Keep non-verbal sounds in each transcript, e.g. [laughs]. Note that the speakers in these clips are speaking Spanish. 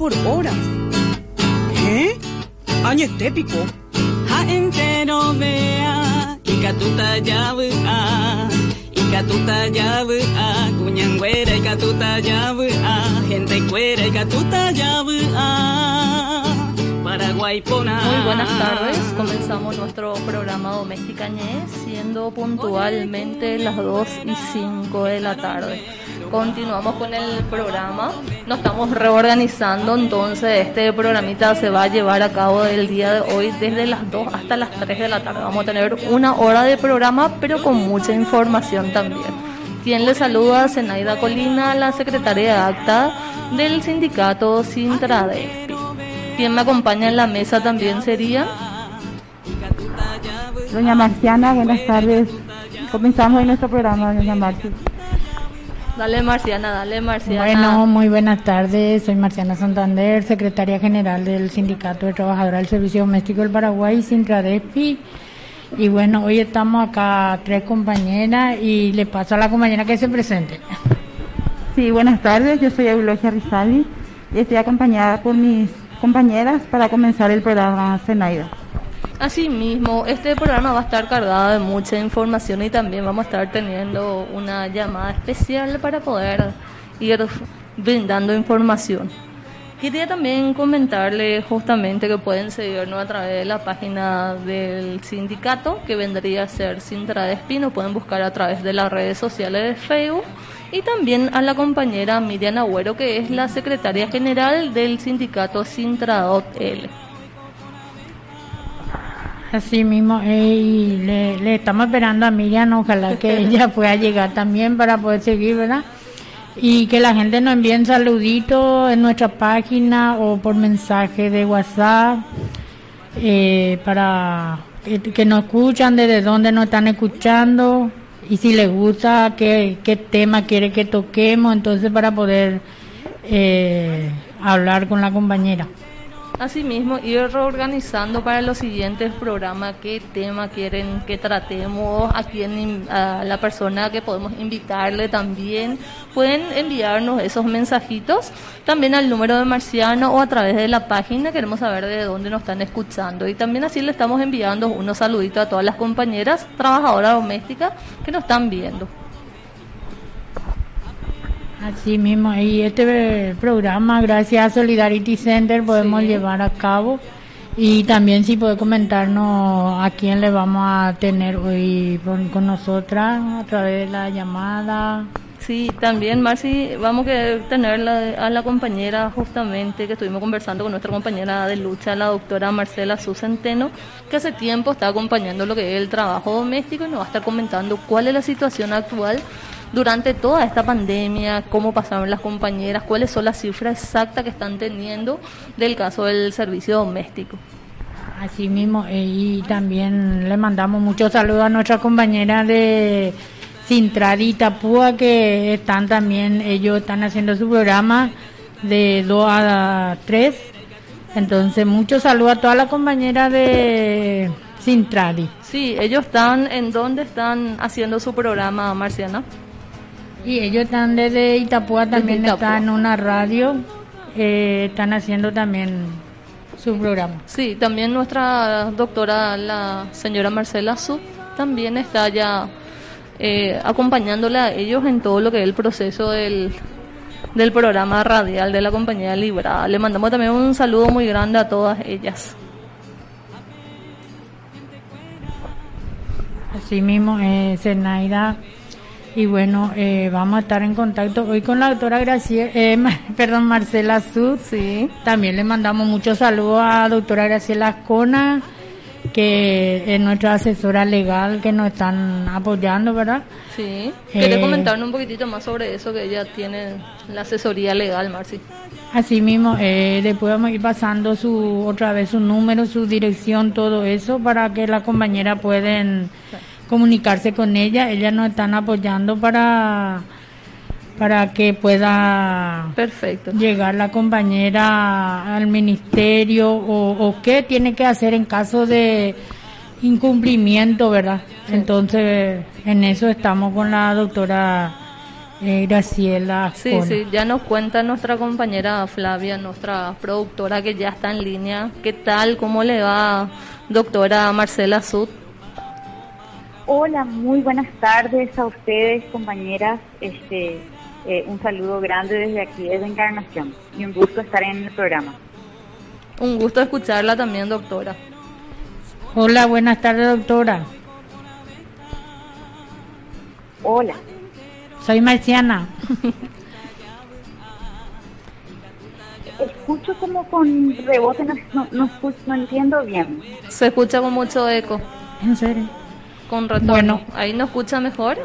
por horas. ¿Eh? Año estépico. Ha entero vea, ikatuta yabu'a, ikatuta yabu'a, cuñangüera ikatuta yabu'a, gente cuera ikatuta yabu'a. Paraguay pona. Muy buenas tardes, comenzamos nuestro programa Domesticañez siendo puntualmente las 2 y 5 de la tarde. Continuamos con el programa, nos estamos reorganizando, entonces este programita se va a llevar a cabo el día de hoy desde las 2 hasta las 3 de la tarde. Vamos a tener una hora de programa, pero con mucha información también. Quien le saluda, Zenaida Colina, la secretaria de acta del sindicato Sintradespi. Quien me acompaña en la mesa también sería... Doña Marciana, buenas tardes. Comenzamos hoy nuestro programa, doña Marcia. Dale Marciana, dale Marciana. Bueno, muy buenas tardes. Soy Marciana Santander, secretaria general del Sindicato de Trabajadoras del Servicio Doméstico del Paraguay, Sintradespi. Y bueno, hoy estamos acá tres compañeras y le paso a la compañera que se presente. Sí, buenas tardes. Yo soy Eulogia Rizaldi y estoy acompañada por mis compañeras para comenzar el programa Zenaida. Asimismo, este programa va a estar cargado de mucha información y también vamos a estar teniendo una llamada especial para poder ir brindando información. Quería también comentarle justamente que pueden seguirnos a través de la página del sindicato, que vendría a ser Sintra de Espino, pueden buscar a través de las redes sociales de Facebook y también a la compañera Miriam Agüero, que es la secretaria general del sindicato Sintra.l. Así mismo, y le, le estamos esperando a Miriam, ojalá que [laughs] ella pueda llegar también para poder seguir, ¿verdad? Y que la gente nos envíe saluditos en nuestra página o por mensaje de WhatsApp eh, para que, que nos escuchan, desde dónde nos están escuchando y si les gusta, qué, qué tema quiere que toquemos, entonces para poder eh, hablar con la compañera. Asimismo, ir reorganizando para los siguientes programas qué tema quieren que tratemos, a quién, a la persona que podemos invitarle también. Pueden enviarnos esos mensajitos también al número de Marciano o a través de la página. Queremos saber de dónde nos están escuchando. Y también así le estamos enviando unos saluditos a todas las compañeras trabajadoras domésticas que nos están viendo. Así mismo, y este programa, gracias a Solidarity Center, podemos Sí. llevar a cabo. Y también si puede comentarnos a quién le vamos a tener hoy con, nosotras a través de la llamada. Sí, también, Marci, vamos a tener la- a la compañera justamente que estuvimos conversando con nuestra compañera de lucha, la doctora Marcela Sucenteno, que hace tiempo está acompañando lo que es el trabajo doméstico y nos va a estar comentando cuál es la situación actual durante toda esta pandemia, cómo pasaron las compañeras, cuáles son las cifras exactas que están teniendo del caso del servicio doméstico. Así mismo, eh, y también le mandamos muchos saludos a nuestra compañera de Sintradi Itapúa, que están también, ellos están haciendo su programa de 2 a 3. Entonces, muchos saludos a todas las compañeras de Sintradi. Sí, ellos están, ¿en dónde están haciendo su programa, Marciana? Y ellos están desde Itapúa, también Itapúa. están en una radio, eh, están haciendo también su programa. Sí, también nuestra doctora, la señora Marcela Sub, también está ya eh, acompañándole a ellos en todo lo que es el proceso del, del programa radial de la compañía Libra. Le mandamos también un saludo muy grande a todas ellas. Así mismo, eh, Zenaida. Y bueno, eh, vamos a estar en contacto hoy con la doctora Graciela, eh, [laughs] perdón, Marcela Sud. Sí, También le mandamos muchos saludos a la doctora Graciela Ascona, que es nuestra asesora legal, que nos están apoyando, ¿verdad? sí. ¿Quiere Eh, comentarnos un poquitito más sobre eso que ella tiene la asesoría legal, Marci? Así mismo, eh, después vamos a ir pasando su, otra vez su número, su dirección, todo eso, para que las compañeras puedan comunicarse con ella. Ellas nos están apoyando para, para que pueda Perfecto. llegar la compañera al ministerio o, o qué tiene que hacer en caso de incumplimiento, ¿verdad? Entonces, en eso estamos con la doctora eh, Graciela. Sí, sí, ya nos cuenta nuestra compañera Flavia, nuestra productora que ya está en línea. ¿Qué tal? ¿Cómo le va, doctora Marcela Sud? Hola, muy buenas tardes a ustedes, compañeras. Este, eh, un saludo grande desde aquí, desde Encarnación. Y un gusto estar en el programa. Un gusto escucharla también, doctora. Hola, buenas tardes, doctora. Hola. Soy Marciana. [laughs] Escucho como con rebote, no, no, no, no entiendo bien. Se escucha con mucho eco. ¿En serio? Con retorno. Bueno. ¿Ahí nos escucha mejor?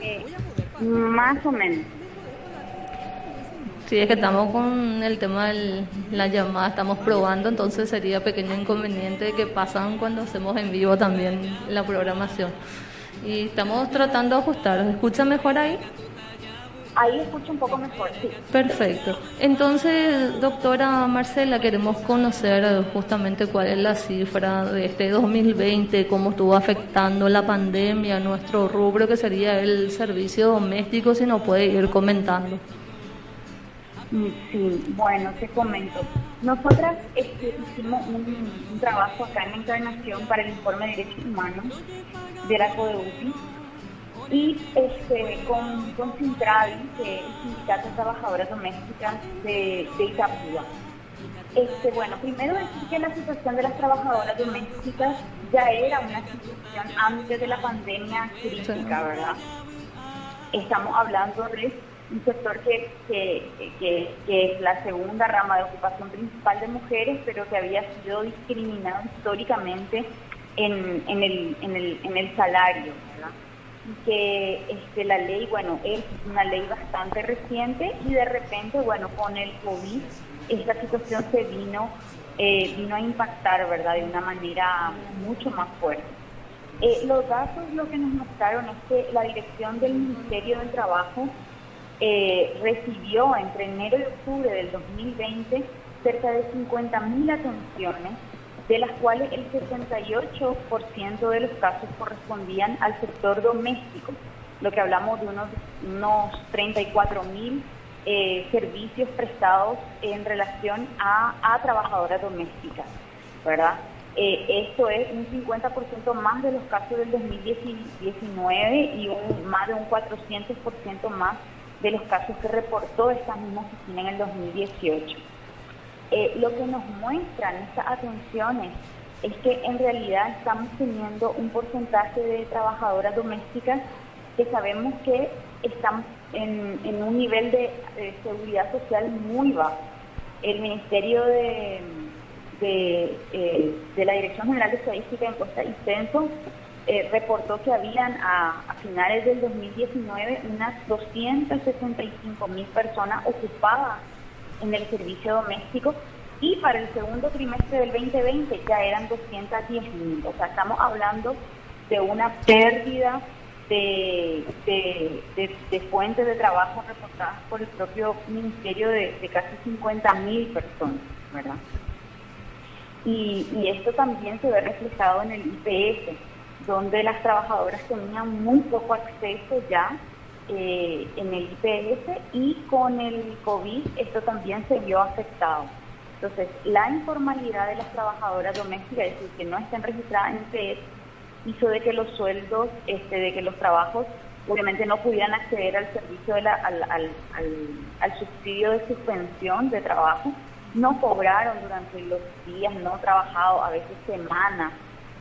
Eh, más o menos. Sí, es que estamos con el tema de la llamada, estamos probando, entonces sería pequeño inconveniente que pasan cuando hacemos en vivo también la programación. Y estamos tratando de ajustar. ¿Se escucha mejor ahí? Ahí escucho un poco mejor, sí. Perfecto. Entonces, doctora Marcela, queremos conocer justamente cuál es la cifra de este 2020, cómo estuvo afectando la pandemia a nuestro rubro, que sería el servicio doméstico, si nos puede ir comentando. Mm, Sí, bueno, te comento. Nosotras este, hicimos un, un trabajo acá en la Encarnación para el informe de derechos humanos de la CODEUPI y este, con, con Sintravi, que es el Sindicato de Trabajadoras Domésticas de, de Itapúa. Este, bueno, primero decir que la situación de las trabajadoras domésticas ya era una situación antes de la pandemia crítica, ¿verdad? Estamos hablando de un sector que, que, que, que es la segunda rama de ocupación principal de mujeres, pero que había sido discriminado históricamente en, en, el, en, el, en el salario, que este, la ley, bueno, es una ley bastante reciente y de repente, bueno, con el COVID, esta situación se vino, eh, vino a impactar, ¿verdad?, de una manera mucho más fuerte. Eh, los datos lo que nos mostraron es que la dirección del Ministerio del Trabajo eh, recibió entre enero y octubre del 2020 cerca de 50.000 atenciones, de las cuales el 68% de los casos correspondían al sector doméstico, lo que hablamos de unos, unos 34.000 eh, servicios prestados en relación a, a trabajadoras domésticas, ¿verdad? Eh, esto es un 50% más de los casos del 2019 y un, más de un 400% más de los casos que reportó esta misma oficina en el 2018. Eh, lo que nos muestran estas atenciones es que en realidad estamos teniendo un porcentaje de trabajadoras domésticas que sabemos que están en, un nivel de, seguridad social muy bajo. El Ministerio de, de, eh, la Dirección General de Estadística, Encuesta y Censo eh, reportó que habían a, a, finales del 2019 unas 265 mil personas ocupadas en el servicio doméstico y para el segundo trimestre del 2020 ya eran 210 mil. O sea, estamos hablando de una pérdida de, de, fuentes de trabajo reportadas por el propio ministerio de, casi 50 mil personas, ¿verdad? Y, y esto también se ve reflejado en el IPS donde las trabajadoras tenían muy poco acceso ya eh, en el IPS y con el COVID esto también se vio afectado. Entonces, la informalidad de las trabajadoras domésticas, es decir, que no estén registradas en IPS, hizo de que los sueldos, este, de que los trabajos obviamente no pudieran acceder al servicio, de la, al, al, al, al subsidio de suspensión de trabajo, no cobraron durante los días no trabajados, a veces semanas,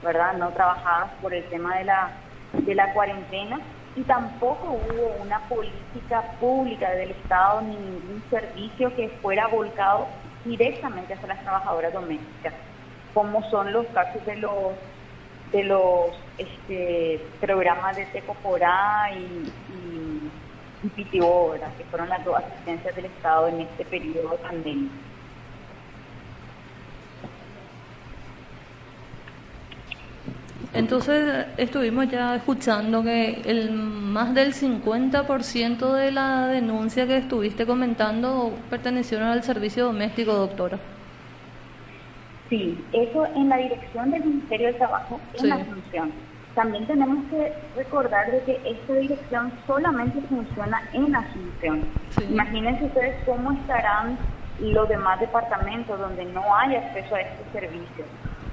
¿verdad? No trabajadas por el tema de la, de la cuarentena y tampoco hubo una política pública del Estado ni ningún servicio que fuera volcado directamente hacia las trabajadoras domésticas, como son los casos de los de los este, programas de Tecoporá y, y, y que fueron las dos asistencias del Estado en este periodo pandémico. Entonces estuvimos ya escuchando que el más del 50% de la denuncia que estuviste comentando pertenecieron al servicio doméstico, doctora. Sí, eso en la dirección del Ministerio del Trabajo es Sí. una función. también tenemos que recordar de que esta dirección solamente funciona en Asunción. Imagínense ustedes cómo estarán los demás departamentos donde no hay acceso a este servicio.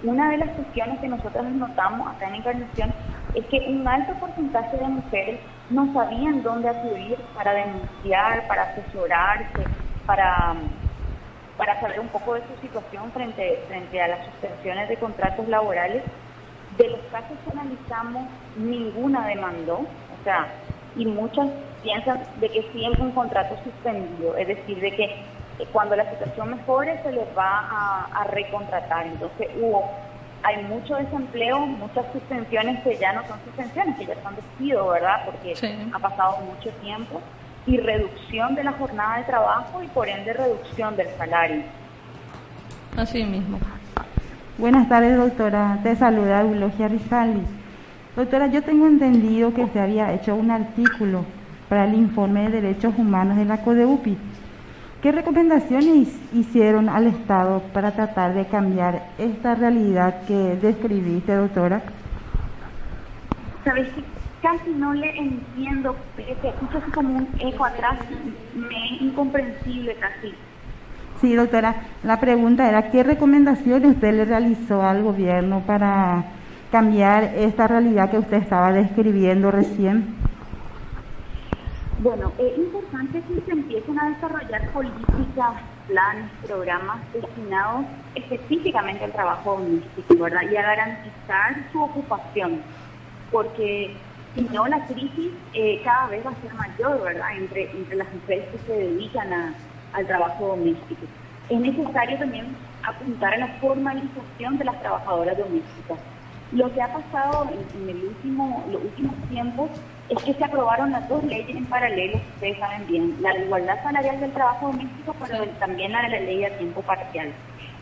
Una de las cuestiones que nosotros notamos acá en Encarnación es que un alto porcentaje de mujeres no sabían dónde acudir para denunciar, para asesorarse, para, para saber un poco de su situación frente, frente a las suspensiones de contratos laborales. De los casos que analizamos, ninguna demandó, o sea, y muchas piensan de que sí hay un contrato suspendido, es decir, de que cuando la situación mejore se les va a, recontratar. Entonces hubo, hay mucho desempleo, muchas suspensiones que ya no son suspensiones, que ya están despidos, ¿verdad? Porque ha pasado mucho tiempo, y reducción de la jornada de trabajo y por ende reducción del salario. Así mismo. Buenas tardes, doctora. Te saluda Eulogia Rizali. Doctora, yo tengo entendido que se había hecho un artículo para el informe de derechos humanos de la CODEUPI. ¿Qué recomendaciones hicieron al Estado para tratar de cambiar esta realidad que describiste, doctora? Sabes que casi no le entiendo, se escucha así como un eco atrás, me es incomprensible casi. Sí, doctora, la pregunta era, ¿qué recomendaciones usted le realizó al gobierno para cambiar esta realidad que usted estaba describiendo recién? Bueno, es importante que se empiecen a desarrollar políticas, planes, programas destinados específicamente al trabajo doméstico, ¿verdad? Y a garantizar su ocupación, porque si no la crisis eh, cada vez va a ser mayor, ¿verdad? Entre, entre las mujeres que se dedican al trabajo doméstico. Es necesario también apuntar a la formalización de las trabajadoras domésticas. Lo que ha pasado en, el último, los últimos tiempos es que se aprobaron las dos leyes en paralelo, ustedes saben bien, la de igualdad salarial del trabajo doméstico, pero también la de la ley a tiempo parcial.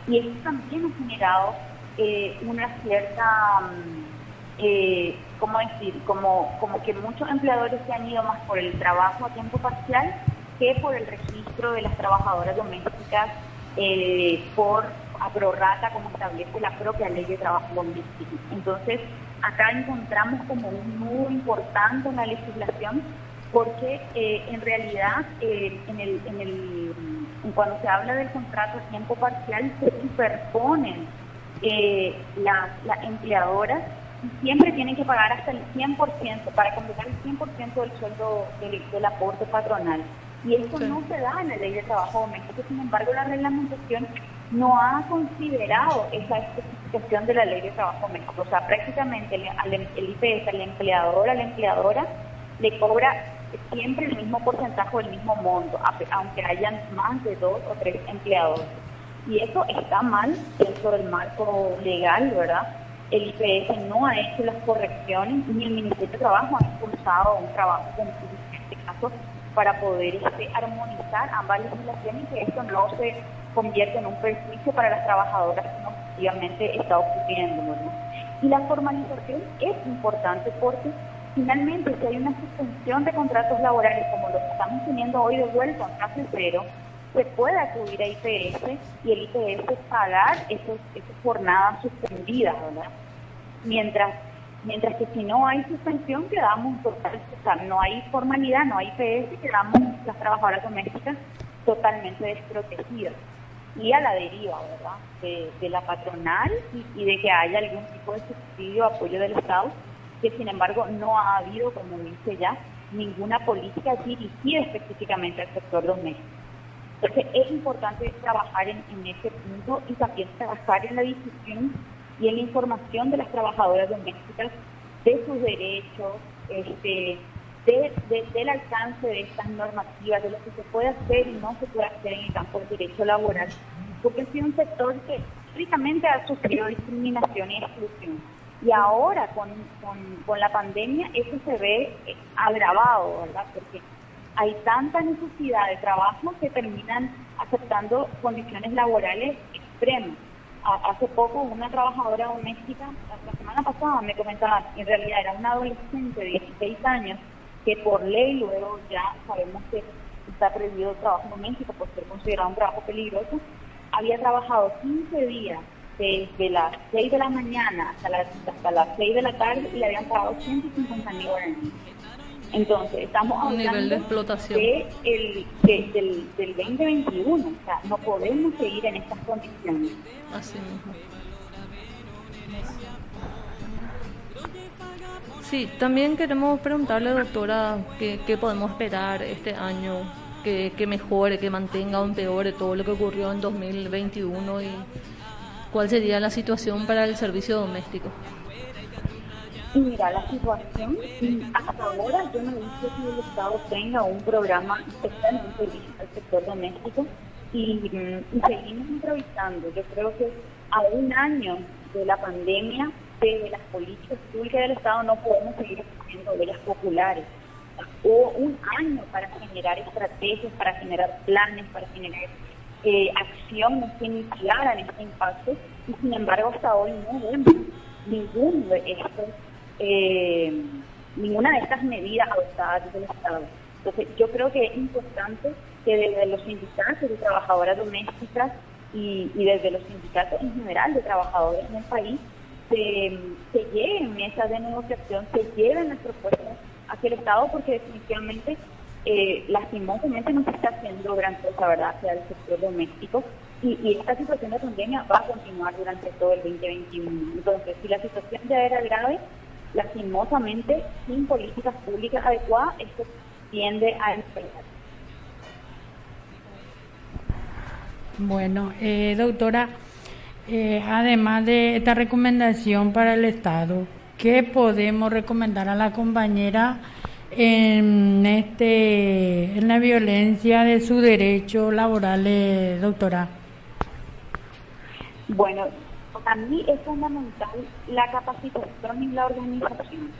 Y eso también ha generado eh, una cierta, mm, eh, ¿cómo decir? Como, como que muchos empleadores se han ido más por el trabajo a tiempo parcial que por el registro de las trabajadoras domésticas eh, por aprorrata como establece la propia ley de trabajo doméstico. Entonces, acá encontramos como un nudo importante en la legislación porque eh, en realidad eh, en el, en el, cuando se habla del contrato a tiempo parcial se superponen las, empleadoras y siempre tienen que pagar hasta el 100% para completar el 100% del sueldo del, del aporte patronal. Y eso no se da en la ley de trabajo doméstico, sin embargo la reglamentación no ha considerado esa especificación de la ley de trabajo doméstico. O sea, prácticamente el, el IPS, al empleador, a la empleadora, le cobra siempre el mismo porcentaje, el mismo monto, aunque hayan más de dos o tres empleadores. Y eso está mal dentro del marco legal, ¿verdad? El IPS no ha hecho las correcciones, ni el Ministerio de Trabajo ha impulsado un trabajo en este caso para poder este, armonizar ambas legislaciones y que esto no se convierta en un perjuicio para las trabajadoras como efectivamente está ocurriendo. Y la formalización es importante porque finalmente si hay una suspensión de contratos laborales como los que estamos teniendo hoy de vuelta en caso cero, se puede acudir a IPS y el IPS pagar esas, esas jornadas suspendidas, ¿verdad? Mientras Mientras que si no hay suspensión, quedamos total, o sea, no hay formalidad, no hay PS, quedamos las trabajadoras domésticas totalmente desprotegidas y a la deriva, ¿verdad? De, la patronal y, de que haya algún tipo de subsidio, apoyo del Estado, que sin embargo no ha habido, como dice ya, ninguna política dirigida específicamente al sector doméstico. Entonces es importante trabajar en, en ese punto y también trabajar en la discusión y en la información de las trabajadoras domésticas de sus derechos, este, del alcance de estas normativas, de lo que se puede hacer y no se puede hacer en el campo del derecho laboral, porque ha sido un sector que históricamente ha sufrido discriminación y exclusión. Y ahora con, con la pandemia eso se ve eh, agravado, ¿verdad? Porque hay tanta necesidad de trabajo que terminan aceptando condiciones laborales extremas hace poco una trabajadora doméstica, la semana pasada me comentaba, en realidad era una adolescente de 16 años, que por ley luego ya sabemos que está prohibido el trabajo doméstico por ser considerado un trabajo peligroso, había trabajado 15 días desde las 6 de la mañana hasta las, hasta las 6 de la tarde y le habían pagado 150 mil guaraníes. Entonces, estamos Un hablando nivel de explotación. de el, de- del, del 2021. O sea, no podemos seguir en estas condiciones. Así mismo. Sí, también queremos preguntarle, doctora, qué, qué podemos esperar este año, que, que mejore, que mantenga o empeore todo lo que ocurrió en 2021 y cuál sería la situación para el servicio doméstico. Y mira, la situación, hasta ahora yo no he visto que el Estado tenga un programa especialmente al sector doméstico y, mm, y seguimos improvisando. Yo creo que a un año de la pandemia, desde las políticas públicas del Estado no podemos seguir haciendo leyes populares. O un año para generar estrategias, para generar planes, para generar eh, acciones que mitigaran este impacto y sin embargo hasta hoy no vemos ninguno de estos eh, ninguna de estas medidas adoptadas desde el Estado. Entonces, yo creo que es importante que desde los sindicatos de trabajadoras domésticas y, y desde los sindicatos en general de trabajadores en el país se, lleguen mesas de negociación, se lleven las propuestas hacia el Estado, porque definitivamente, eh, lastimosamente, no se está haciendo gran cosa, ¿verdad?, hacia el sector doméstico. Y, y esta situación de pandemia va a continuar durante todo el 2021. Entonces, si la situación ya era grave, lastimosamente, sin políticas públicas adecuadas, esto tiende a empeorar. Bueno, eh, doctora, eh, además de esta recomendación para el Estado, ¿qué podemos recomendar a la compañera en este en la violencia de sus derechos laborales, doctora? Bueno, para mí es fundamental la capacitación y la organización.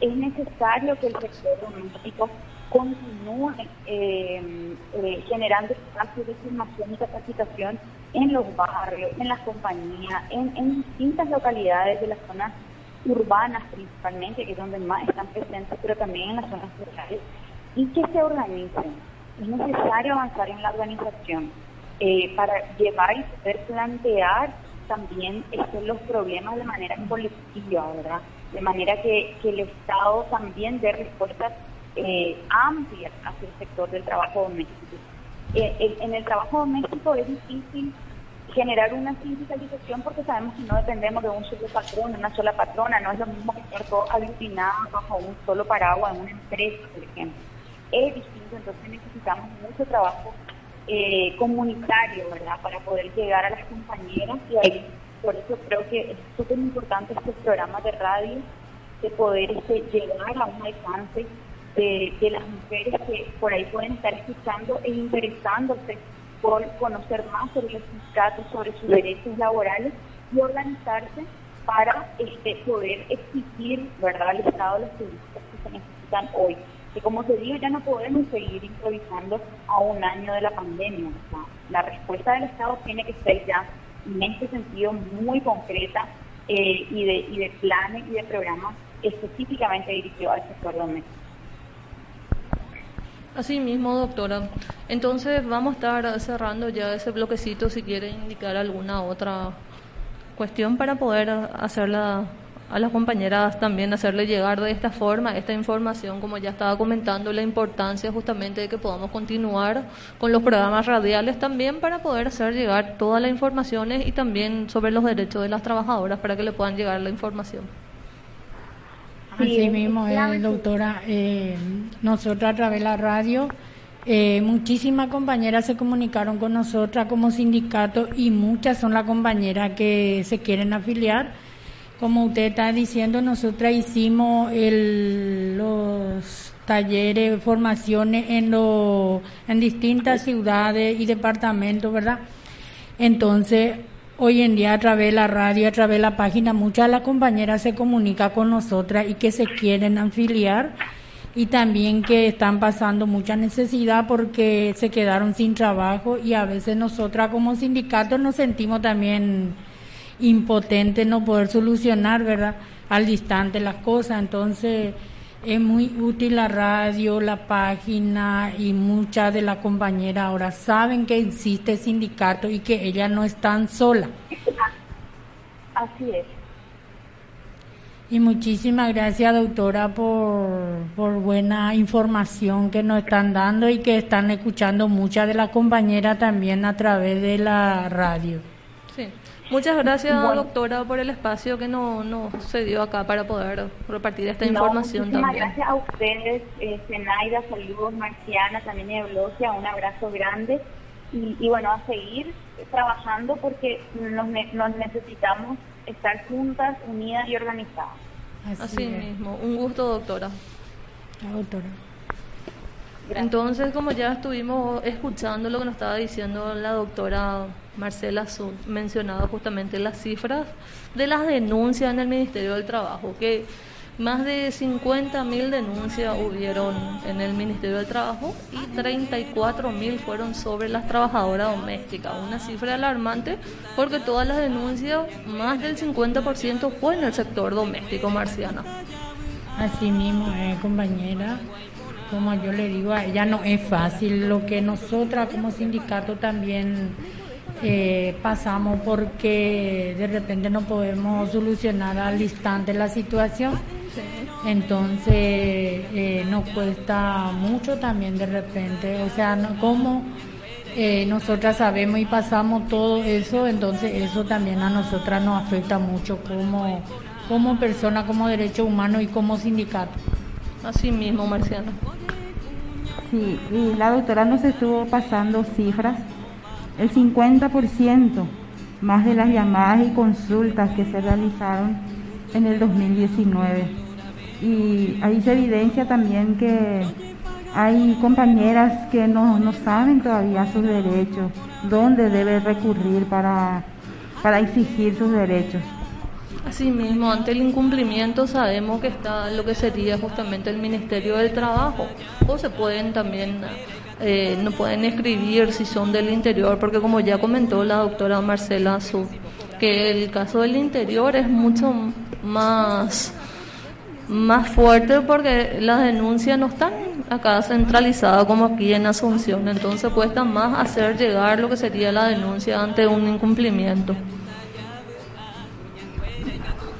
Es necesario que el sector doméstico continúe eh, eh, generando espacios de formación y capacitación en los barrios, en las compañías, en, distintas localidades de las zonas urbanas principalmente, que es donde más están presentes, pero también en las zonas rurales, y que se organicen. Es necesario avanzar en la organización eh, para llevar y poder plantear también este, los problemas de manera colectiva, ¿verdad? De manera que, que el Estado también dé respuestas eh, amplias hacia el sector del trabajo doméstico. Eh, en el trabajo doméstico es difícil generar una sindicalización porque sabemos que no dependemos de un solo patrón, una sola patrona, no es lo mismo que estar todos aglutinados bajo un solo paraguas en una empresa, por ejemplo. Es distinto, entonces necesitamos mucho trabajo eh, comunitario, ¿verdad? Para poder llegar a las compañeras y ahí, por eso creo que es súper importante estos programas de radio, de poder este, llegar a un alcance de, las mujeres que por ahí pueden estar escuchando e interesándose por conocer más sobre los sindicatos, sobre sus derechos laborales y organizarse para este, poder exigir ¿verdad? al Estado los servicios que se necesitan hoy. Que como te digo, ya no podemos seguir improvisando a un año de la pandemia. La respuesta del Estado tiene que ser ya en este sentido muy concreta eh, y, de, y de planes y de programas específicamente dirigidos al sector doméstico. Así mismo, doctora. Entonces vamos a estar cerrando ya ese bloquecito si quiere indicar alguna otra cuestión para poder hacerla a las compañeras también hacerle llegar de esta forma esta información, como ya estaba comentando, la importancia justamente de que podamos continuar con los programas radiales también para poder hacer llegar todas las informaciones y también sobre los derechos de las trabajadoras para que le puedan llegar la información. Sí, Así mismo es, efectivamente. doctora. Eh, nosotros a través de la radio, eh, muchísimas compañeras se comunicaron con nosotras como sindicato y muchas son las compañeras que se quieren afiliar. Como usted está diciendo, nosotras hicimos el- los talleres, formaciones en, lo- en distintas ciudades y departamentos, ¿verdad? Entonces, hoy en día a través de la radio, a través de la página, muchas de las compañeras se comunican con nosotras y que se quieren afiliar y también que están pasando mucha necesidad porque se quedaron sin trabajo y a veces nosotras como sindicato nos sentimos también impotentes no poder solucionar, ¿verdad? Al distante las cosas. Entonces, es muy útil la radio, la página y muchas de las compañeras ahora saben que existe sindicato y que ellas no están solas. Así es. Y muchísimas gracias, doctora, por, por buena información que nos están dando y que están escuchando muchas de las compañeras también a través de la radio. Sí. Muchas gracias, doctora, por el espacio que nos no se dio acá para poder repartir esta información muchísimas también. gracias a ustedes, eh, Zenaida, saludos, Marciana, también Eulogia, un abrazo grande. Y, y bueno, a seguir trabajando porque nos, ne- nos necesitamos estar juntas, unidas y organizadas. Así mismo. Un gusto, doctora. la doctora. Entonces, como ya estuvimos escuchando lo que nos estaba diciendo la doctora Marcela Azul, mencionado justamente las cifras de las denuncias en el Ministerio del Trabajo, que más de 50.000 denuncias hubieron en el Ministerio del Trabajo y 34.000 fueron sobre las trabajadoras domésticas. Una cifra alarmante porque todas las denuncias, más del 50% fue en el sector doméstico, Marciana. Así mismo, eh, compañera, como yo le digo a ella, no es fácil lo que nosotras como sindicato también eh, pasamos porque de repente no podemos solucionar al instante la situación. Entonces eh, nos cuesta mucho también de repente, o sea, no, como eh, nosotras sabemos y pasamos todo eso, entonces eso también a nosotras nos afecta mucho como, como persona, como derecho humano y como sindicato. Así mismo, Marciana. Sí, y la doctora nos estuvo pasando cifras. El 50% más de las llamadas y consultas que se realizaron en el 2019. Y ahí se evidencia también que hay compañeras que no, no saben todavía sus derechos, dónde debe recurrir para, para exigir sus derechos. Así mismo, ante el incumplimiento sabemos que está lo que sería justamente el Ministerio del Trabajo, o se pueden también, eh, no pueden escribir si son del interior, porque como ya comentó la doctora Marcela Azul, que el caso del interior es mucho más más fuerte porque las denuncias no están acá centralizadas como aquí en Asunción, entonces cuesta más hacer llegar lo que sería la denuncia ante un incumplimiento.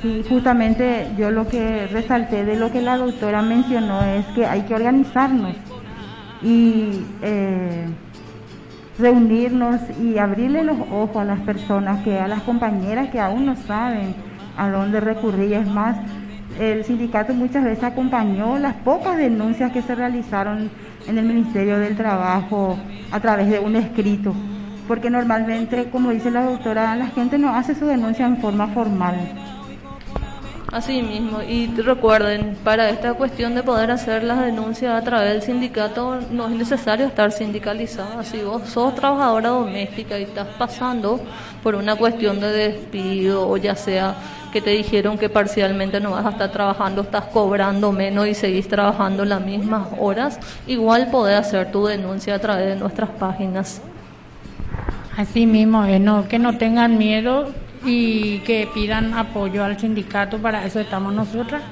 Sí, justamente yo lo que resalté de lo que la doctora mencionó es que hay que organizarnos y eh, reunirnos y abrirle los ojos a las personas, que a las compañeras que aún no saben a dónde recurrir. Es más, el sindicato muchas veces acompañó las pocas denuncias que se realizaron en el Ministerio del Trabajo a través de un escrito, porque normalmente, como dice la doctora, la gente no hace su denuncia en forma formal. Así mismo, y recuerden, para esta cuestión de poder hacer las denuncias a través del sindicato no es necesario estar sindicalizado. Si vos sos trabajadora doméstica y estás pasando por una cuestión de despido o ya sea que te dijeron que parcialmente no vas a estar trabajando, estás cobrando menos y seguís trabajando las mismas horas, igual podés hacer tu denuncia a través de nuestras páginas. Así mismo, eh, no, que no tengan miedo y que pidan apoyo al sindicato, para eso estamos nosotras.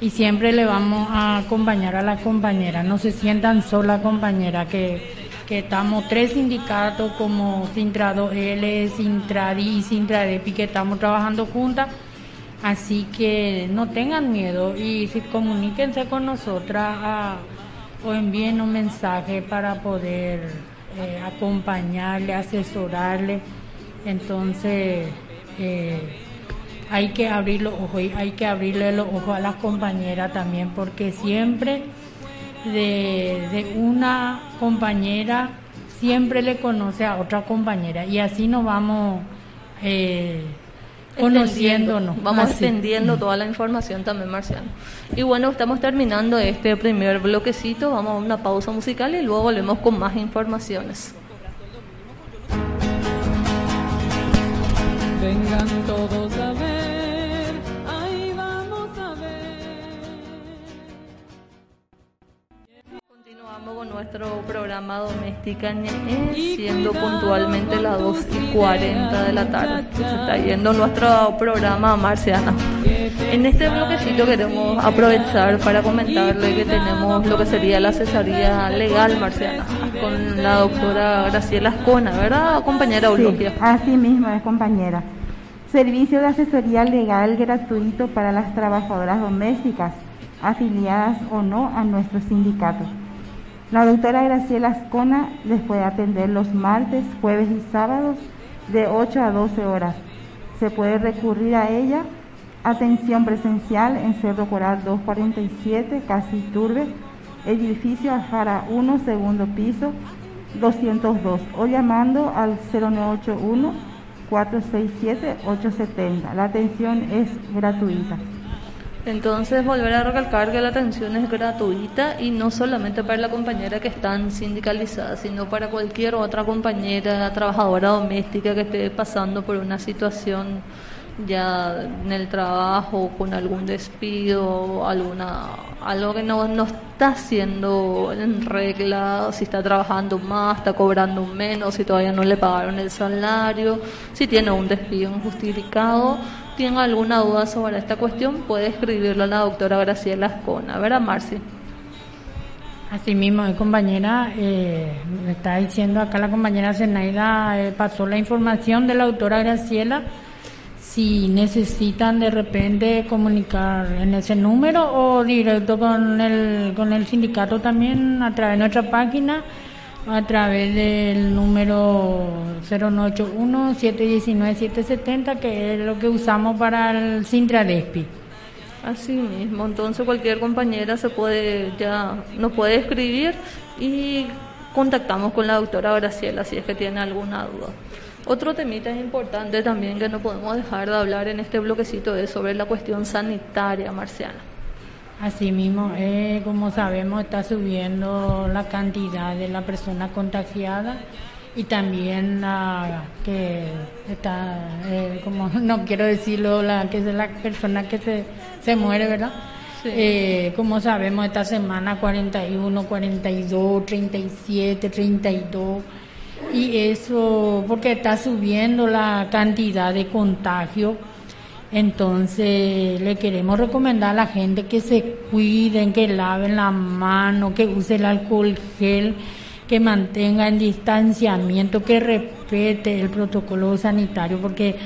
Y siempre le vamos a acompañar a la compañera, no se sientan sola compañera, que, que estamos tres sindicatos como Sintrado L, Sintradi y Sintradepi que estamos trabajando juntas, así que no tengan miedo y si comuníquense con nosotras o envíen un mensaje para poder eh, acompañarle, asesorarle, entonces eh, hay que abrir los ojos y hay que abrirle los ojos a las compañeras también porque siempre de, de una compañera siempre le conoce a otra compañera y así nos vamos eh, conociéndonos. Vamos extendiendo toda la información también, Marciano. Y bueno, estamos terminando este primer bloquecito, vamos a una pausa musical y luego volvemos con más informaciones. Vengan todos a ver, ahí vamos a ver. Continuamos con nuestro programa Doméstica Ñeñe, siendo puntualmente las 2 y 40 de la tarde. Se está yendo nuestro programa Marciana. En este bloquecito queremos aprovechar para comentarle que tenemos lo que sería la asesoría legal marciana con la doctora Graciela Ascona, ¿verdad, compañera Sí, Eulogia? así mismo es compañera. Servicio de asesoría legal gratuito para las trabajadoras domésticas, afiliadas o no a nuestro sindicato. La doctora Graciela Ascona les puede atender los martes, jueves y sábados de 8 a 12 horas. Se puede recurrir a ella. Atención presencial en Cerro Coral 247, Casi Turbe, edificio Aljara 1, segundo piso, 202, o llamando al 0981 467 870. La atención es gratuita. Entonces, volver a recalcar que la atención es gratuita y no solamente para la compañera que están sindicalizadas, sino para cualquier otra compañera trabajadora doméstica que esté pasando por una situación ya en el trabajo, con algún despido, alguna algo que no, no está haciendo en regla, si está trabajando más, está cobrando menos, si todavía no le pagaron el salario, si tiene un despido injustificado, tiene alguna duda sobre esta cuestión, puede escribirle a la doctora Graciela Ascona, ¿verdad, Marci? Así mismo, eh, compañera, eh, me está diciendo acá la compañera Zenaida, eh, pasó la información de la doctora Graciela si necesitan de repente comunicar en ese número o directo con el, con el sindicato también a través de nuestra página, a través del número 0981-719-770, que es lo que usamos para el Sintradespi. Así mismo, entonces cualquier compañera se puede ya nos puede escribir y contactamos con la doctora Graciela si es que tiene alguna duda. Otro temita importante también que no podemos dejar de hablar en este bloquecito es sobre la cuestión sanitaria, Marciana. Asimismo, eh, como sabemos, está subiendo la cantidad de la persona contagiada y también la que está, eh, como [laughs] no quiero decirlo, la que es la persona que se, se muere, ¿verdad? Eh, como sabemos, esta semana 41, 42, 37, 32 y eso porque está subiendo la cantidad de contagio. Entonces le queremos recomendar a la gente que se cuiden, que laven la mano, que use el alcohol gel, que mantenga el distanciamiento, que respete el protocolo sanitario, porque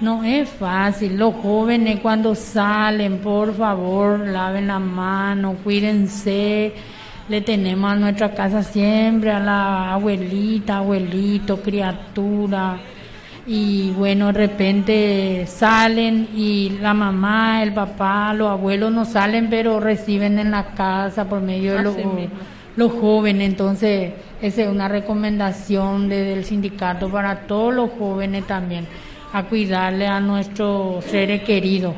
no es fácil. Los jóvenes cuando salen, por favor, laven la mano, cuídense le tenemos a nuestra casa siempre, a la abuelita, abuelito, criatura. Y bueno, de repente salen y la mamá, el papá, los abuelos no salen, pero reciben en la casa por medio de los, los jóvenes. Entonces, esa es una recomendación desde el sindicato para todos los jóvenes también, a cuidarle a nuestros seres queridos.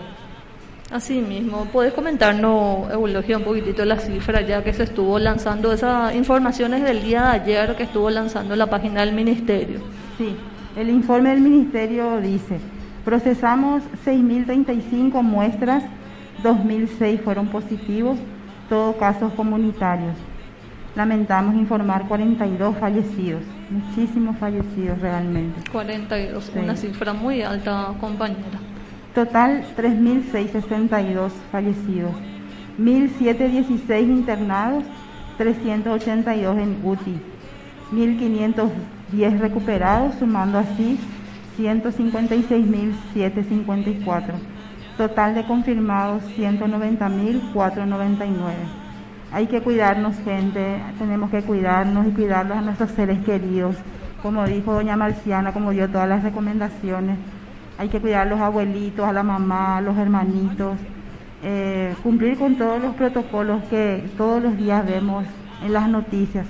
Así mismo, ¿puedes comentarnos, Eulogio, un poquitito la cifra ya que se estuvo lanzando esas informaciones del día de ayer que estuvo lanzando la página del Ministerio? Sí, el informe del Ministerio dice, procesamos 6.035 muestras, 2.006 fueron positivos, todos casos comunitarios. Lamentamos informar 42 fallecidos, muchísimos fallecidos realmente. 42, una cifra muy alta, compañera. Total 3.662 fallecidos, 1.716 internados, 382 en UTI, 1.510 recuperados, sumando así 156.754. Total de confirmados 190.499. Hay que cuidarnos, gente, tenemos que cuidarnos y cuidarlos a nuestros seres queridos. Como dijo doña Marciana, como dio todas las recomendaciones, hay que cuidar a los abuelitos, a la mamá, a los hermanitos, eh, cumplir con todos los protocolos que todos los días vemos en las noticias.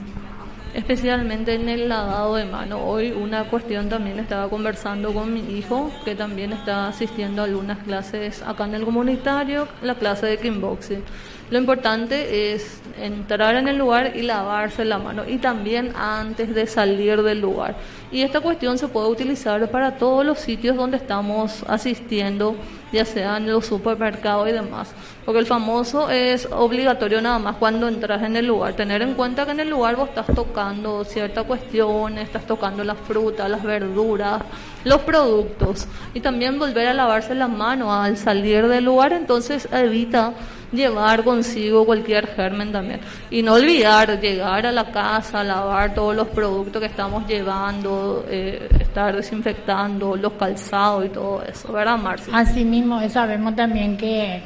Especialmente en el lavado de mano. Hoy una cuestión también estaba conversando con mi hijo, que también está asistiendo a algunas clases acá en el comunitario, la clase de kickboxing. Lo importante es entrar en el lugar y lavarse la mano y también antes de salir del lugar. Y esta cuestión se puede utilizar para todos los sitios donde estamos asistiendo, ya sea en los supermercados y demás. Porque el famoso es obligatorio nada más cuando entras en el lugar. Tener en cuenta que en el lugar vos estás tocando cierta cuestión, estás tocando las frutas, las verduras, los productos. Y también volver a lavarse las manos al salir del lugar, entonces evita llevar consigo cualquier germen también. Y no olvidar llegar a la casa, lavar todos los productos que estamos llevando, eh, estar desinfectando los calzados y todo eso, ¿verdad, Marcia? Así mismo, sabemos también que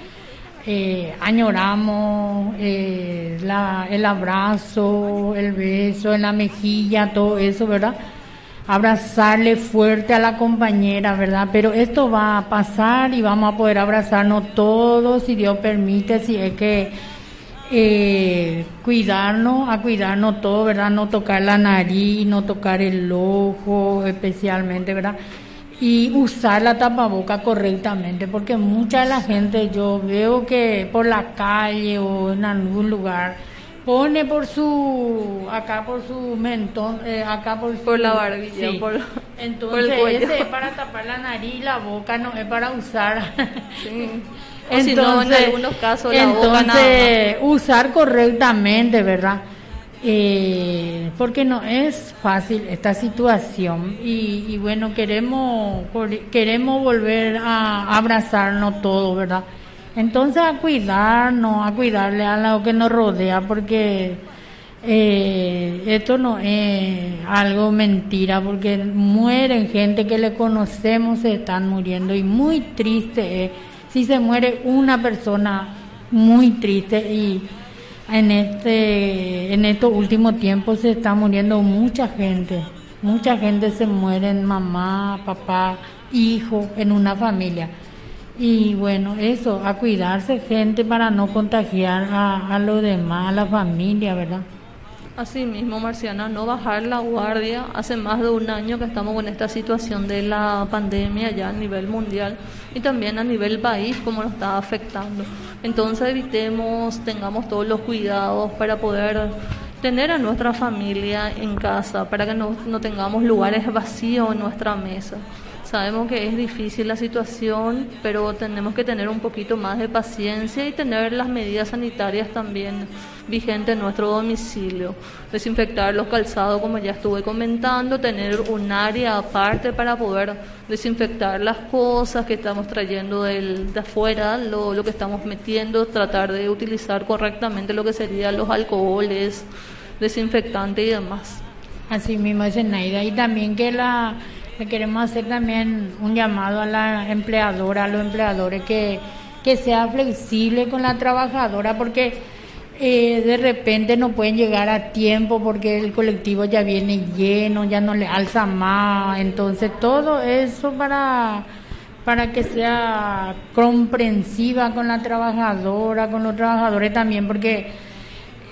eh, añoramos eh, la, el abrazo, el beso en la mejilla, todo eso, ¿verdad? Abrazarle fuerte a la compañera, ¿verdad? Pero esto va a pasar y vamos a poder abrazarnos todos, si Dios permite, si es que eh, cuidarnos, a cuidarnos todo, ¿verdad? No tocar la nariz, no tocar el ojo especialmente, ¿verdad? y usar la tapaboca correctamente, porque mucha de la gente yo veo que por la calle o en algún lugar pone por su acá por su mentón, eh, acá por por la barbilla, por, entonces ese es para tapar la nariz la boca, no es para usar. [laughs] Sí. entonces, si no, en algunos casos la entonces, boca nada usar correctamente, ¿verdad? eh, porque no es fácil esta situación y, y, bueno queremos queremos volver a abrazarnos todos verdad entonces a cuidarnos a cuidarle a lo que nos rodea porque eh, esto no es algo mentira porque mueren gente que le conocemos se están muriendo y muy triste es. Si se muere una persona muy triste y en este en estos últimos tiempos se está muriendo mucha gente. Mucha gente se muere mamá papá hijo en una familia y bueno eso a cuidarse gente para no contagiar a, a los demás a la familia verdad Así mismo, Marciana, no bajar la guardia. Hace más de un año que estamos con esta situación de la pandemia ya a nivel mundial y también a nivel país, como nos está afectando. Entonces evitemos, tengamos todos los cuidados para poder tener a nuestra familia en casa, para que no, no tengamos lugares vacíos en nuestra mesa. Sabemos que es difícil la situación, pero tenemos que tener un poquito más de paciencia y tener las medidas sanitarias también vigentes en nuestro domicilio. Desinfectar los calzados, como ya estuve comentando, tener un área aparte para poder desinfectar las cosas que estamos trayendo del, de afuera, lo, lo que estamos metiendo, tratar de utilizar correctamente lo que serían los alcoholes, desinfectantes y demás. Así mismo es Naida. Y también que la queremos hacer también un llamado a la empleadora, a los empleadores, que, que sea flexible con la trabajadora, porque eh, de repente no pueden llegar a tiempo porque el colectivo ya viene lleno, ya no le alza más, entonces todo eso para para que sea comprensiva con la trabajadora, con los trabajadores también, porque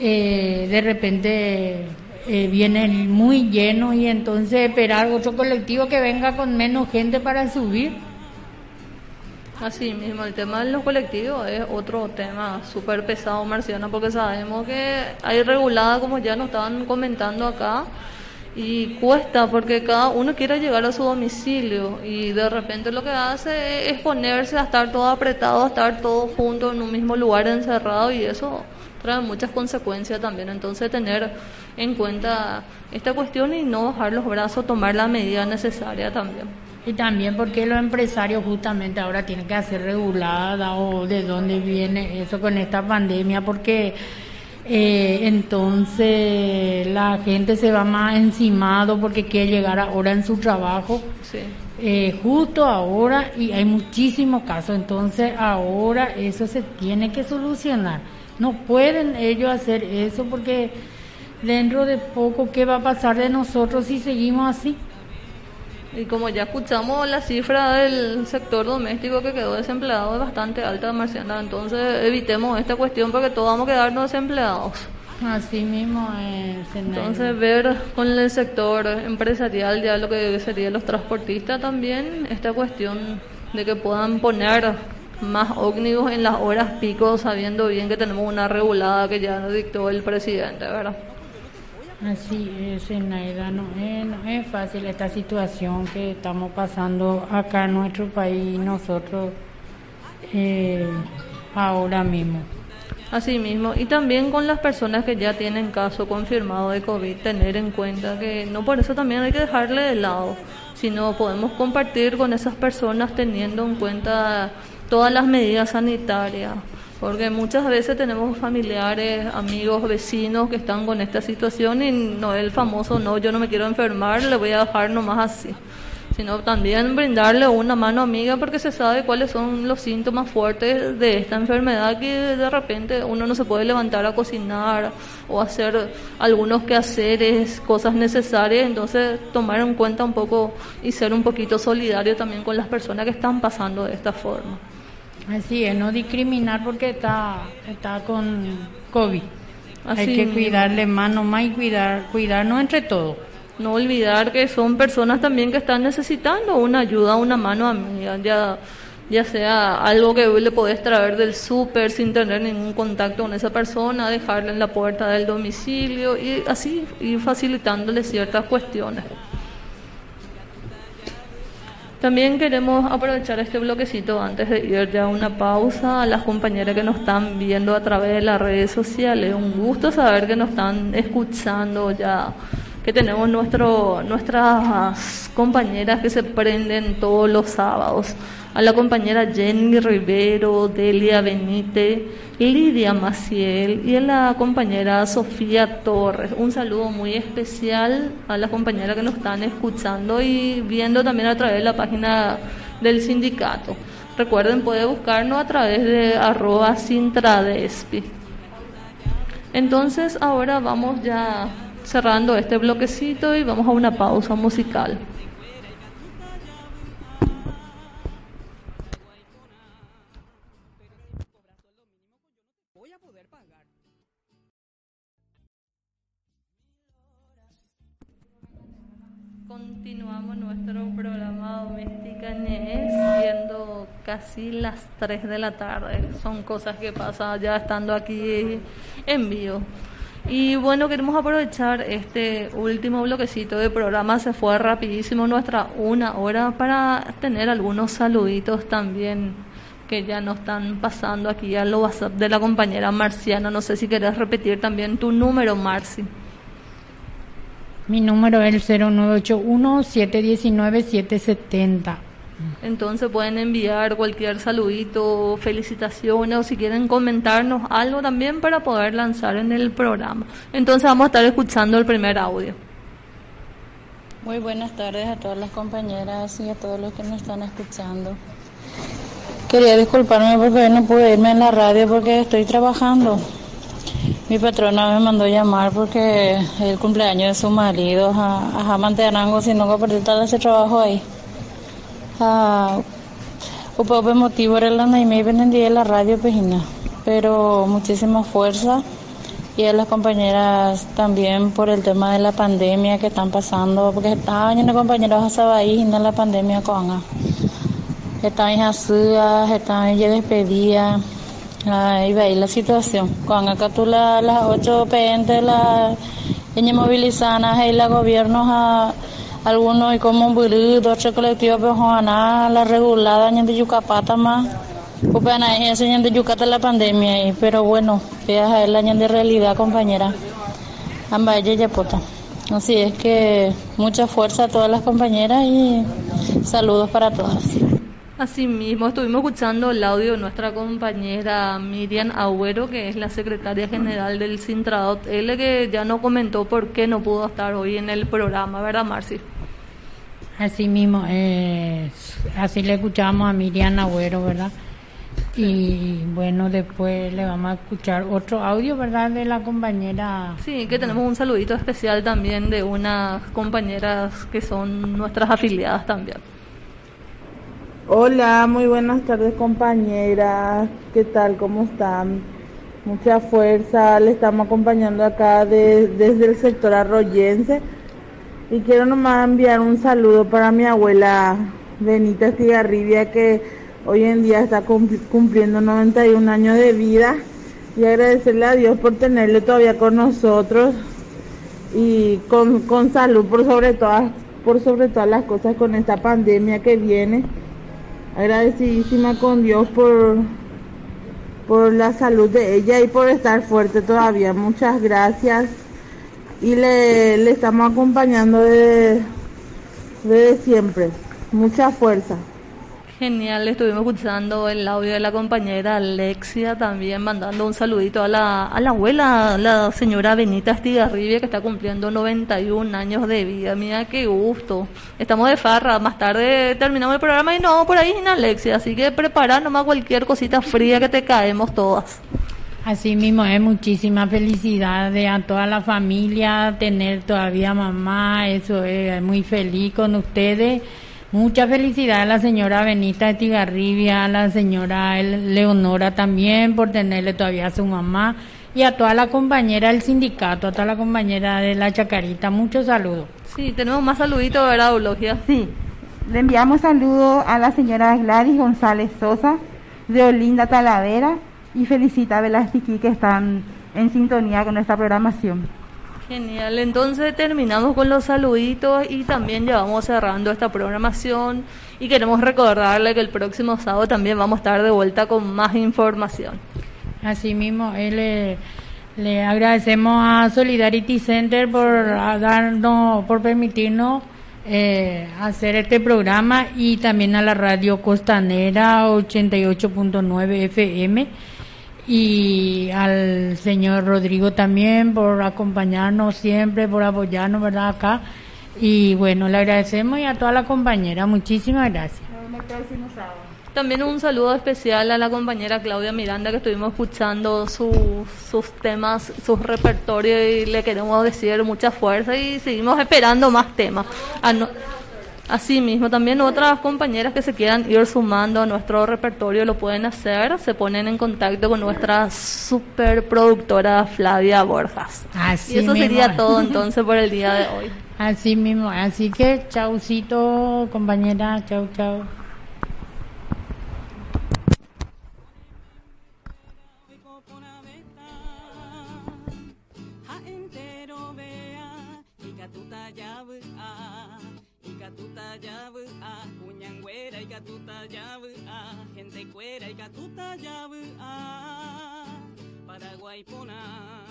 eh, de repente eh, vienen muy llenos y entonces esperar otro colectivo que venga con menos gente para subir. Así mismo, el tema de los colectivos es otro tema súper pesado, Marciana, porque sabemos que hay regulada, como ya nos estaban comentando acá, y cuesta porque cada uno quiere llegar a su domicilio y de repente lo que hace es ponerse a estar todo apretado, a estar todos juntos en un mismo lugar encerrado y eso trae muchas consecuencias también. Entonces tener en cuenta esta cuestión y no bajar los brazos, tomar la medida necesaria también. Y también porque los empresarios justamente ahora tienen que hacer regulada o de dónde viene eso con esta pandemia, porque eh, entonces la gente se va más encimado porque quiere llegar ahora en su trabajo. Sí. Eh, justo ahora y hay muchísimos casos, entonces ahora eso se tiene que solucionar. No pueden ellos hacer eso porque dentro de poco, ¿qué va a pasar de nosotros si seguimos así? Y como ya escuchamos, la cifra del sector doméstico que quedó desempleado es bastante alta, Marciana. Entonces evitemos esta cuestión porque todos vamos a quedarnos desempleados. Así mismo es. Entonces ver con el sector empresarial, ya lo que serían los transportistas también, esta cuestión de que puedan poner más ómnibus en las horas pico, sabiendo bien que tenemos una regulada que ya nos dictó el presidente, ¿verdad? Así es, Naida, no es, no es fácil esta situación que estamos pasando acá en nuestro país, nosotros eh, ahora mismo. Así mismo, y también con las personas que ya tienen caso confirmado de COVID, tener en cuenta que no por eso también hay que dejarle de lado, sino podemos compartir con esas personas teniendo en cuenta todas las medidas sanitarias Porque muchas veces tenemos familiares, amigos, vecinos que están con esta situación y no el famoso no, yo no me quiero enfermar, le voy a dejar nomás así. Sino también brindarle una mano amiga porque se sabe cuáles son los síntomas fuertes de esta enfermedad que de repente uno no se puede levantar a cocinar o hacer algunos quehaceres, cosas necesarias. Entonces tomar en cuenta un poco y ser un poquito solidario también con las personas que están pasando de esta forma. Así es, no discriminar porque está, está con COVID. Así Hay que cuidarle más nomás y cuidar, cuidarnos entre todos. No olvidar que son personas también que están necesitando una ayuda, una mano amiga, ya, ya sea algo que le podés traer del súper sin tener ningún contacto con esa persona, dejarle en la puerta del domicilio y así ir facilitándole ciertas cuestiones. También queremos aprovechar este bloquecito antes de ir ya a una pausa a las compañeras que nos están viendo a través de las redes sociales. Un gusto saber que nos están escuchando ya, que tenemos nuestro, nuestras compañeras que se prenden todos los sábados. A la compañera Jenny Rivero, Delia Benítez, Lidia Maciel y a la compañera Sofía Torres. Un saludo muy especial a las compañeras que nos están escuchando y viendo también a través de la página del sindicato. Recuerden, puede buscarnos a través de arroba Sintradespi. Entonces ahora vamos ya cerrando este bloquecito y vamos a una pausa musical. Continuamos nuestro programa Doméstica siendo casi las 3 de la tarde. Son cosas que pasan ya estando aquí en vivo. Y bueno, queremos aprovechar este último bloquecito de programa. Se fue rapidísimo nuestra una hora para tener algunos saluditos también que ya nos están pasando aquí al WhatsApp de la compañera Marciana. No sé si querés repetir también tu número, Marci. Mi número es el 0981-719-770. Entonces pueden enviar cualquier saludito, felicitaciones o si quieren comentarnos algo también para poder lanzar en el programa. Entonces vamos a estar escuchando el primer audio. Muy buenas tardes a todas las compañeras y a todos los que nos están escuchando. Quería disculparme porque no pude irme en la radio porque estoy trabajando. Mi patrona me mandó llamar porque es el cumpleaños de su marido a, a Jamante Arango, si no compartir tal ese trabajo ahí. Un poco motivo era la Naime vendía la radio pejina, pero muchísima fuerza y a las compañeras también por el tema de la pandemia que están pasando, porque estaban de compañeros a Sabaí y no la pandemia con Estaban en Azúa, estaban ya despedida. Ahí va ahí la situación. Cuando acá tú la- las 8 pm la ella movilizana y la gobierno a algunos y como burrito, otro colectivo Juana, la regulada de Yucapata más. Pues ahí eso ñan de Yucata la pandemia pero bueno, veas a la ñan de realidad compañera. Amba ella ya pota. Así es que mucha fuerza a todas las compañeras y saludos para todas. Asimismo, estuvimos escuchando el audio de nuestra compañera Miriam Agüero, que es la secretaria general del Sintradot L, que ya no comentó por qué no pudo estar hoy en el programa, ¿verdad, Marci? Así mismo, eh, así le escuchamos a Miriam Agüero, ¿verdad? Y bueno, después le vamos a escuchar otro audio, ¿verdad? De la compañera. Sí, que tenemos un saludito especial también de unas compañeras que son nuestras afiliadas también. Hola, muy buenas tardes compañeras, ¿qué tal? ¿Cómo están? Mucha fuerza, le estamos acompañando acá de- desde el sector arroyense. Y quiero nomás enviar un saludo para mi abuela Benita Estigarribia que hoy en día está cumpli- cumpliendo 91 años de vida. Y agradecerle a Dios por tenerle todavía con nosotros. Y con, con salud por sobre todas por sobre todas las cosas con esta pandemia que viene agradecidísima con Dios por por la salud de ella y por estar fuerte todavía. Muchas gracias. Y le, le estamos acompañando desde, desde siempre. Mucha fuerza Genial, estuvimos escuchando el audio de la compañera Alexia también mandando un saludito a la, abuela, la señora Benita Estigarribia que está cumpliendo 91 años de vida. Mira qué gusto. Estamos de farra, más tarde terminamos el programa y no, por ahí sin Alexia, así que prepara nomás cualquier cosita fría que te caemos todas. Así mismo es muchísima felicidad de a toda la familia tener todavía mamá, eso es muy feliz con ustedes. Mucha felicidad a la señora Benita Estigarribia, a la señora Leonora también por tenerle todavía a su mamá y a toda la compañera del sindicato, a toda la compañera de la Chacarita. Muchos saludos. Sí, tenemos más saluditos, ¿verdad, Eulogia? Sí, le enviamos saludos a la señora Gladys González Sosa de Olinda Talavera y felicita a Velázquez que están en sintonía con nuestra programación. Genial, entonces terminamos con los saluditos y también ya vamos cerrando esta programación. Y queremos recordarle que el próximo sábado también vamos a estar de vuelta con más información. Asimismo, le, le agradecemos a Solidarity Center por darnos, por permitirnos eh, hacer este programa y también a la radio Costanera 88.9 FM y al señor Rodrigo también por acompañarnos siempre, por apoyarnos, ¿verdad? Acá. Y bueno, le agradecemos y a toda la compañera, muchísimas gracias. También un saludo especial a la compañera Claudia Miranda que estuvimos escuchando sus temas, sus repertorios y le queremos decir mucha fuerza y seguimos esperando más temas. Asimismo, también otras compañeras que se quieran ir sumando a nuestro repertorio lo pueden hacer, se ponen en contacto con nuestra superproductora Flavia Borjas. Así y eso sería todo entonces por el día de hoy. Así mismo, así que chaucito compañera, chau chau. Ikatuta yabu a gente cuera ikatuta yabu a Paraguay pona.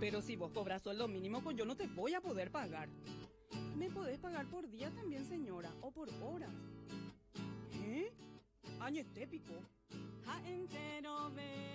Pero si vos cobras sueldo mínimo pues yo no te voy a poder pagar. Me podés pagar por día también señora o por horas ¿eh? año estépico ja entero vea